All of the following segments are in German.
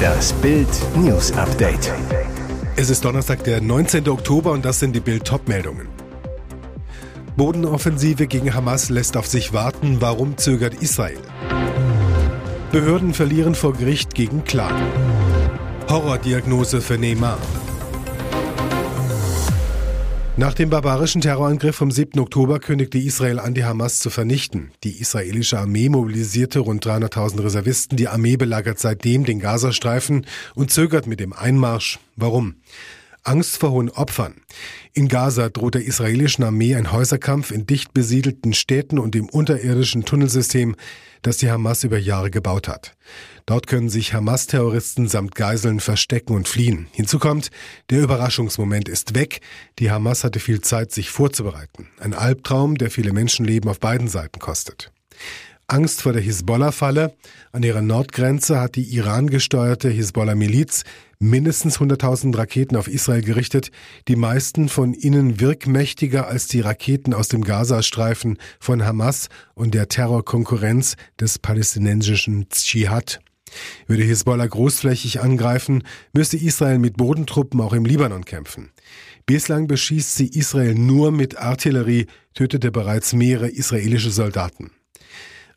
Das Bild News Update. Es ist Donnerstag, der 19. Oktober und das sind die Bild meldungen Bodenoffensive gegen Hamas lässt auf sich warten. Warum zögert Israel? Behörden verlieren vor Gericht gegen Klagen. Horrordiagnose für Neymar. Nach dem barbarischen Terrorangriff vom 7. Oktober kündigte Israel an, die Hamas zu vernichten. Die israelische Armee mobilisierte rund 300.000 Reservisten. Die Armee belagert seitdem den Gazastreifen und zögert mit dem Einmarsch. Warum? Angst vor hohen Opfern. In Gaza droht der israelischen Armee ein Häuserkampf in dicht besiedelten Städten und im unterirdischen Tunnelsystem, das die Hamas über Jahre gebaut hat. Dort können sich Hamas-Terroristen samt Geiseln verstecken und fliehen. Hinzu kommt, der Überraschungsmoment ist weg. Die Hamas hatte viel Zeit, sich vorzubereiten. Ein Albtraum, der viele Menschenleben auf beiden Seiten kostet. Angst vor der Hisbollah-Falle. An ihrer Nordgrenze hat die Iran-gesteuerte Hisbollah-Miliz mindestens 100.000 Raketen auf Israel gerichtet, die meisten von ihnen wirkmächtiger als die Raketen aus dem Gazastreifen von Hamas und der Terrorkonkurrenz des palästinensischen Dschihad. Würde Hisbollah großflächig angreifen, müsste Israel mit Bodentruppen auch im Libanon kämpfen. Bislang beschießt sie Israel nur mit Artillerie, tötete bereits mehrere israelische Soldaten.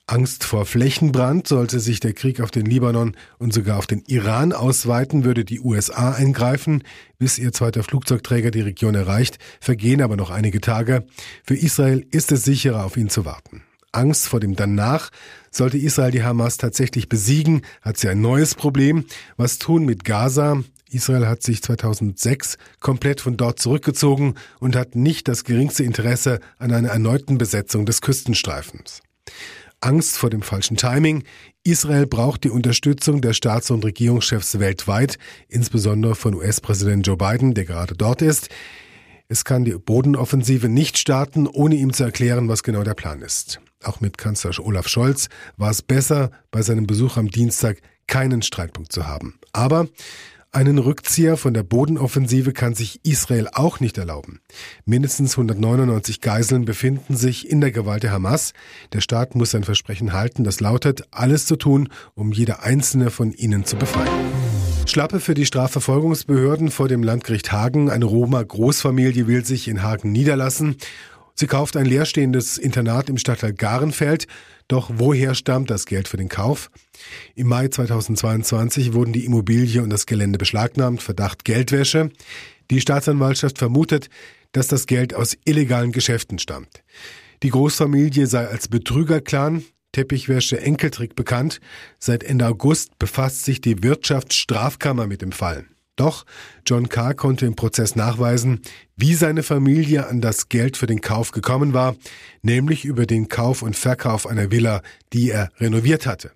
Angst vor Flächenbrand sollte sich der Krieg auf den Libanon und sogar auf den Iran ausweiten, würde die USA eingreifen, bis ihr zweiter Flugzeugträger die Region erreicht, vergehen aber noch einige Tage. Für Israel ist es sicherer, auf ihn zu warten. Angst vor dem Danach. Sollte Israel die Hamas tatsächlich besiegen, hat sie ein neues Problem. Was tun mit Gaza? Israel hat sich 2006 komplett von dort zurückgezogen und hat nicht das geringste Interesse an einer erneuten Besetzung des Küstenstreifens. Angst vor dem falschen Timing. Israel braucht die Unterstützung der Staats- und Regierungschefs weltweit, insbesondere von US-Präsident Joe Biden, der gerade dort ist. Es kann die Bodenoffensive nicht starten, ohne ihm zu erklären, was genau der Plan ist. Auch mit Kanzler Olaf Scholz war es besser, bei seinem Besuch am Dienstag keinen Streitpunkt zu haben. Aber einen Rückzieher von der Bodenoffensive kann sich Israel auch nicht erlauben. Mindestens 199 Geiseln befinden sich in der Gewalt der Hamas. Der Staat muss sein Versprechen halten, das lautet, alles zu tun, um jede einzelne von ihnen zu befreien. Schlappe für die Strafverfolgungsbehörden vor dem Landgericht Hagen. Eine Roma-Großfamilie will sich in Hagen niederlassen. Sie kauft ein leerstehendes Internat im Stadtteil Garenfeld. Doch woher stammt das Geld für den Kauf? Im Mai 2022 wurden die Immobilie und das Gelände beschlagnahmt, Verdacht Geldwäsche. Die Staatsanwaltschaft vermutet, dass das Geld aus illegalen Geschäften stammt. Die Großfamilie sei als Betrügerclan, Teppichwäsche Enkeltrick bekannt. Seit Ende August befasst sich die Wirtschaftsstrafkammer mit dem Fall. Doch John Carr konnte im Prozess nachweisen, wie seine Familie an das Geld für den Kauf gekommen war, nämlich über den Kauf und Verkauf einer Villa, die er renoviert hatte.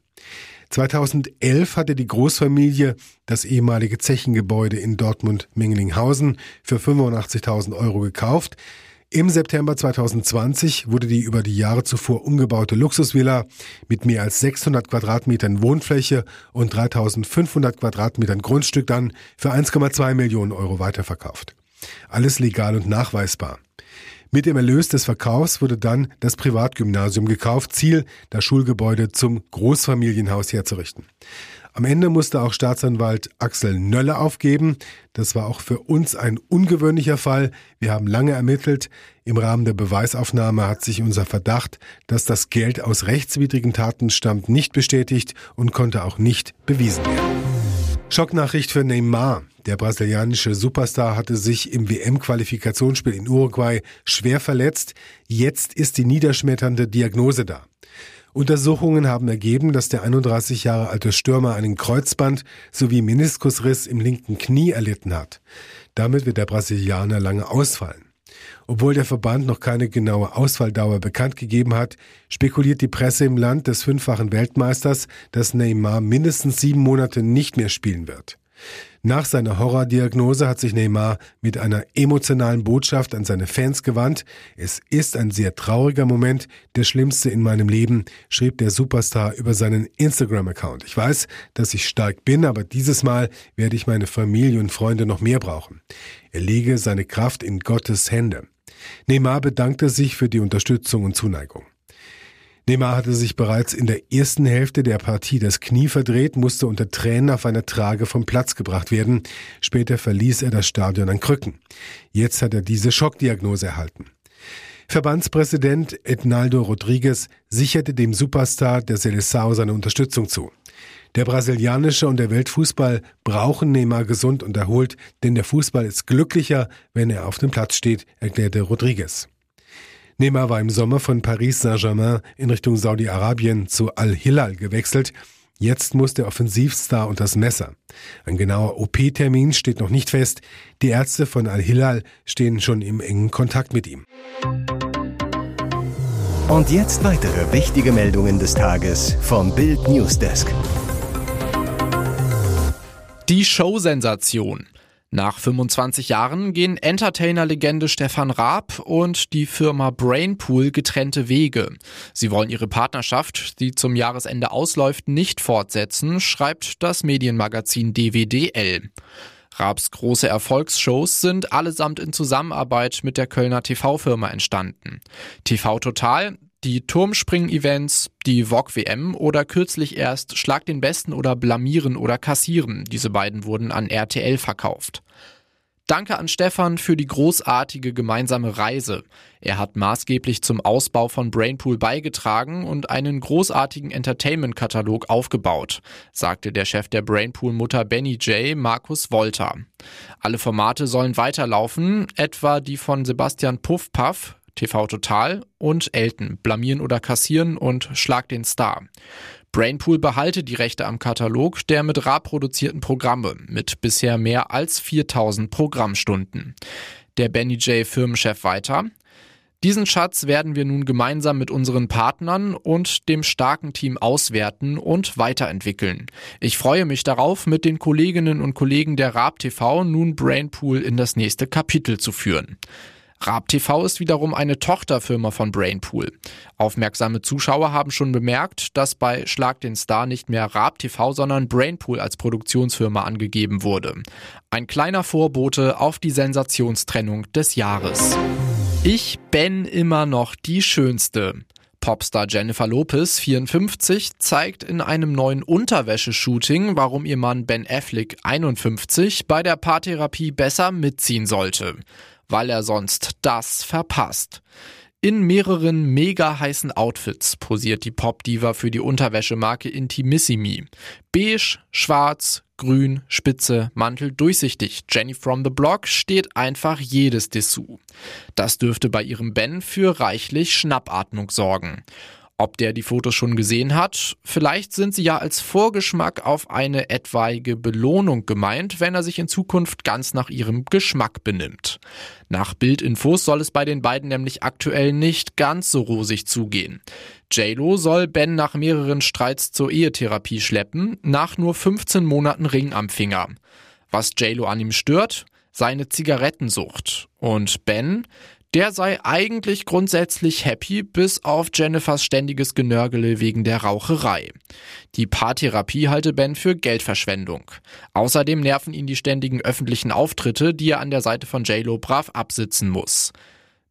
2011 hatte die Großfamilie das ehemalige Zechengebäude in Dortmund-Mengelinghausen für 85.000 Euro gekauft. Im September 2020 wurde die über die Jahre zuvor umgebaute Luxusvilla mit mehr als 600 Quadratmetern Wohnfläche und 3500 Quadratmetern Grundstück dann für 1,2 Millionen Euro weiterverkauft. Alles legal und nachweisbar. Mit dem Erlös des Verkaufs wurde dann das Privatgymnasium gekauft, Ziel, das Schulgebäude zum Großfamilienhaus herzurichten. Am Ende musste auch Staatsanwalt Axel Nölle aufgeben. Das war auch für uns ein ungewöhnlicher Fall. Wir haben lange ermittelt. Im Rahmen der Beweisaufnahme hat sich unser Verdacht, dass das Geld aus rechtswidrigen Taten stammt, nicht bestätigt und konnte auch nicht bewiesen werden. Schocknachricht für Neymar. Der brasilianische Superstar hatte sich im WM-Qualifikationsspiel in Uruguay schwer verletzt. Jetzt ist die niederschmetternde Diagnose da. Untersuchungen haben ergeben, dass der 31 Jahre alte Stürmer einen Kreuzband sowie Meniskusriss im linken Knie erlitten hat. Damit wird der Brasilianer lange ausfallen. Obwohl der Verband noch keine genaue Ausfalldauer bekannt gegeben hat, spekuliert die Presse im Land des fünffachen Weltmeisters, dass Neymar mindestens sieben Monate nicht mehr spielen wird. Nach seiner Horrordiagnose hat sich Neymar mit einer emotionalen Botschaft an seine Fans gewandt. Es ist ein sehr trauriger Moment, der schlimmste in meinem Leben, schrieb der Superstar über seinen Instagram-Account. Ich weiß, dass ich stark bin, aber dieses Mal werde ich meine Familie und Freunde noch mehr brauchen. Er lege seine Kraft in Gottes Hände. Neymar bedankte sich für die Unterstützung und Zuneigung. Neymar hatte sich bereits in der ersten Hälfte der Partie das Knie verdreht, musste unter Tränen auf einer Trage vom Platz gebracht werden. Später verließ er das Stadion an Krücken. Jetzt hat er diese Schockdiagnose erhalten. Verbandspräsident Ednaldo Rodriguez sicherte dem Superstar der Seleção seine Unterstützung zu. Der brasilianische und der Weltfußball brauchen Neymar gesund und erholt, denn der Fußball ist glücklicher, wenn er auf dem Platz steht, erklärte Rodriguez. Neymar war im Sommer von Paris Saint-Germain in Richtung Saudi-Arabien zu Al-Hilal gewechselt. Jetzt muss der Offensivstar unter das Messer. Ein genauer OP-Termin steht noch nicht fest. Die Ärzte von Al-Hilal stehen schon im engen Kontakt mit ihm. Und jetzt weitere wichtige Meldungen des Tages vom Bild Newsdesk. Die Show-Sensation. Nach 25 Jahren gehen Entertainer-Legende Stefan Raab und die Firma Brainpool getrennte Wege. Sie wollen ihre Partnerschaft, die zum Jahresende ausläuft, nicht fortsetzen, schreibt das Medienmagazin DWDL. Raabs große Erfolgsshows sind allesamt in Zusammenarbeit mit der Kölner TV-Firma entstanden. TV Total, die Turmspringen-Events, die VOG WM oder kürzlich erst Schlag den Besten oder Blamieren oder Kassieren. Diese beiden wurden an RTL verkauft. Danke an Stefan für die großartige gemeinsame Reise. Er hat maßgeblich zum Ausbau von Brainpool beigetragen und einen großartigen Entertainment-Katalog aufgebaut, sagte der Chef der Brainpool-Mutter Benny J. Markus Wolter. Alle Formate sollen weiterlaufen, etwa die von Sebastian Puffpaff, TV Total und Elton, Blamieren oder Kassieren und Schlag den Star. Brainpool behalte die Rechte am Katalog der mit Ra produzierten Programme mit bisher mehr als 4000 Programmstunden. Der Benny J. Firmenchef weiter. Diesen Schatz werden wir nun gemeinsam mit unseren Partnern und dem starken Team auswerten und weiterentwickeln. Ich freue mich darauf, mit den Kolleginnen und Kollegen der Raab TV nun Brainpool in das nächste Kapitel zu führen. Raab TV ist wiederum eine Tochterfirma von Brainpool. Aufmerksame Zuschauer haben schon bemerkt, dass bei Schlag den Star nicht mehr Raab TV, sondern Brainpool als Produktionsfirma angegeben wurde. Ein kleiner Vorbote auf die Sensationstrennung des Jahres. Ich bin immer noch die Schönste. Popstar Jennifer Lopez, 54, zeigt in einem neuen Unterwäscheshooting, warum ihr Mann Ben Affleck, 51, bei der Paartherapie besser mitziehen sollte weil er sonst das verpasst. In mehreren mega heißen Outfits posiert die Popdiva für die Unterwäschemarke Intimissimi. Beige, schwarz, grün, spitze, Mantel durchsichtig. Jenny from the Block steht einfach jedes Dessous. Das dürfte bei ihrem Ben für reichlich Schnappatmung sorgen. Ob der die Fotos schon gesehen hat? Vielleicht sind sie ja als Vorgeschmack auf eine etwaige Belohnung gemeint, wenn er sich in Zukunft ganz nach ihrem Geschmack benimmt. Nach Bildinfos soll es bei den beiden nämlich aktuell nicht ganz so rosig zugehen. JLo soll Ben nach mehreren Streits zur Ehetherapie schleppen, nach nur 15 Monaten Ring am Finger. Was JLo an ihm stört? Seine Zigarettensucht. Und Ben? Der sei eigentlich grundsätzlich happy, bis auf Jennifers ständiges Genörgele wegen der Raucherei. Die Paartherapie halte Ben für Geldverschwendung. Außerdem nerven ihn die ständigen öffentlichen Auftritte, die er an der Seite von JLo brav absitzen muss.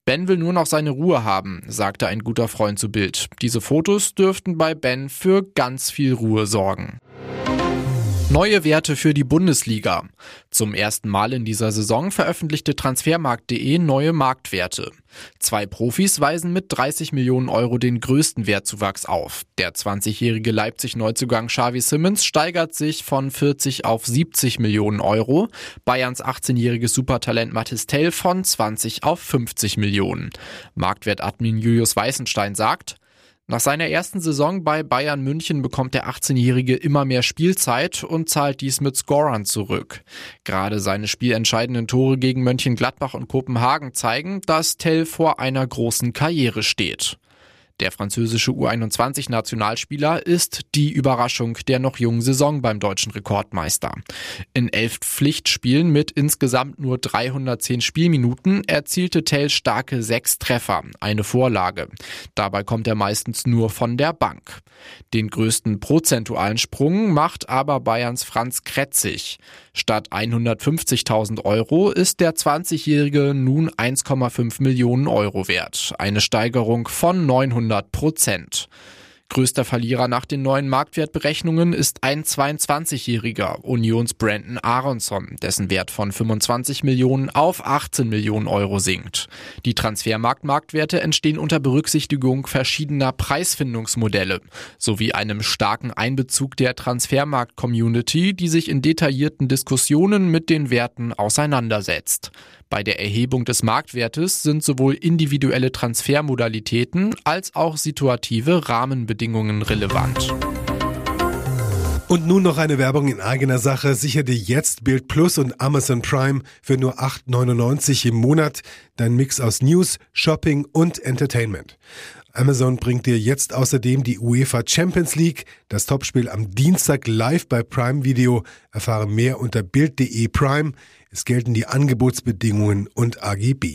Ben will nur noch seine Ruhe haben, sagte ein guter Freund zu Bild. Diese Fotos dürften bei Ben für ganz viel Ruhe sorgen. Neue Werte für die Bundesliga. Zum ersten Mal in dieser Saison veröffentlichte Transfermarkt.de neue Marktwerte. Zwei Profis weisen mit 30 Millionen Euro den größten Wertzuwachs auf. Der 20-jährige Leipzig-Neuzugang Xavi Simmons steigert sich von 40 auf 70 Millionen Euro. Bayerns 18-jähriges Supertalent Mathis Tell von 20 auf 50 Millionen. Marktwertadmin Julius Weißenstein sagt, nach seiner ersten Saison bei Bayern München bekommt der 18-Jährige immer mehr Spielzeit und zahlt dies mit Scorern zurück. Gerade seine spielentscheidenden Tore gegen Mönchengladbach und Kopenhagen zeigen, dass Tell vor einer großen Karriere steht. Der französische U21-Nationalspieler ist die Überraschung der noch jungen Saison beim deutschen Rekordmeister. In elf Pflichtspielen mit insgesamt nur 310 Spielminuten erzielte Tell starke sechs Treffer, eine Vorlage. Dabei kommt er meistens nur von der Bank. Den größten prozentualen Sprung macht aber Bayerns Franz Kretzig. Statt 150.000 Euro ist der 20-Jährige nun 1,5 Millionen Euro wert. Eine Steigerung von 900 100 Prozent. Größter Verlierer nach den neuen Marktwertberechnungen ist ein 22-jähriger Unions Brandon Aronson, dessen Wert von 25 Millionen auf 18 Millionen Euro sinkt. Die Transfermarktmarktwerte entstehen unter Berücksichtigung verschiedener Preisfindungsmodelle sowie einem starken Einbezug der Transfermarkt-Community, die sich in detaillierten Diskussionen mit den Werten auseinandersetzt. Bei der Erhebung des Marktwertes sind sowohl individuelle Transfermodalitäten als auch situative Rahmenbedingungen relevant. Und nun noch eine Werbung in eigener Sache. Sicher dir jetzt Bild Plus und Amazon Prime für nur 8,99 im Monat. Dein Mix aus News, Shopping und Entertainment. Amazon bringt dir jetzt außerdem die UEFA Champions League, das Topspiel am Dienstag live bei Prime Video. Erfahre mehr unter Bild.de Prime. Es gelten die Angebotsbedingungen und AGB.